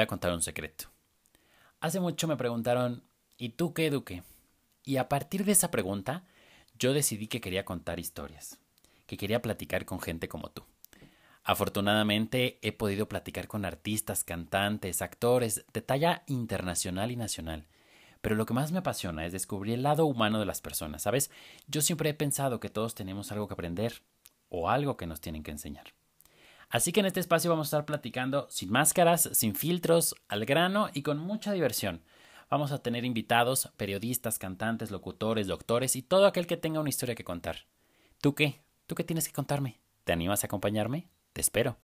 a contar un secreto. Hace mucho me preguntaron, ¿y tú qué, Duque? Y a partir de esa pregunta, yo decidí que quería contar historias, que quería platicar con gente como tú. Afortunadamente he podido platicar con artistas, cantantes, actores de talla internacional y nacional. Pero lo que más me apasiona es descubrir el lado humano de las personas, ¿sabes? Yo siempre he pensado que todos tenemos algo que aprender o algo que nos tienen que enseñar. Así que en este espacio vamos a estar platicando sin máscaras, sin filtros, al grano y con mucha diversión. Vamos a tener invitados, periodistas, cantantes, locutores, doctores y todo aquel que tenga una historia que contar. ¿Tú qué? ¿Tú qué tienes que contarme? ¿Te animas a acompañarme? Te espero.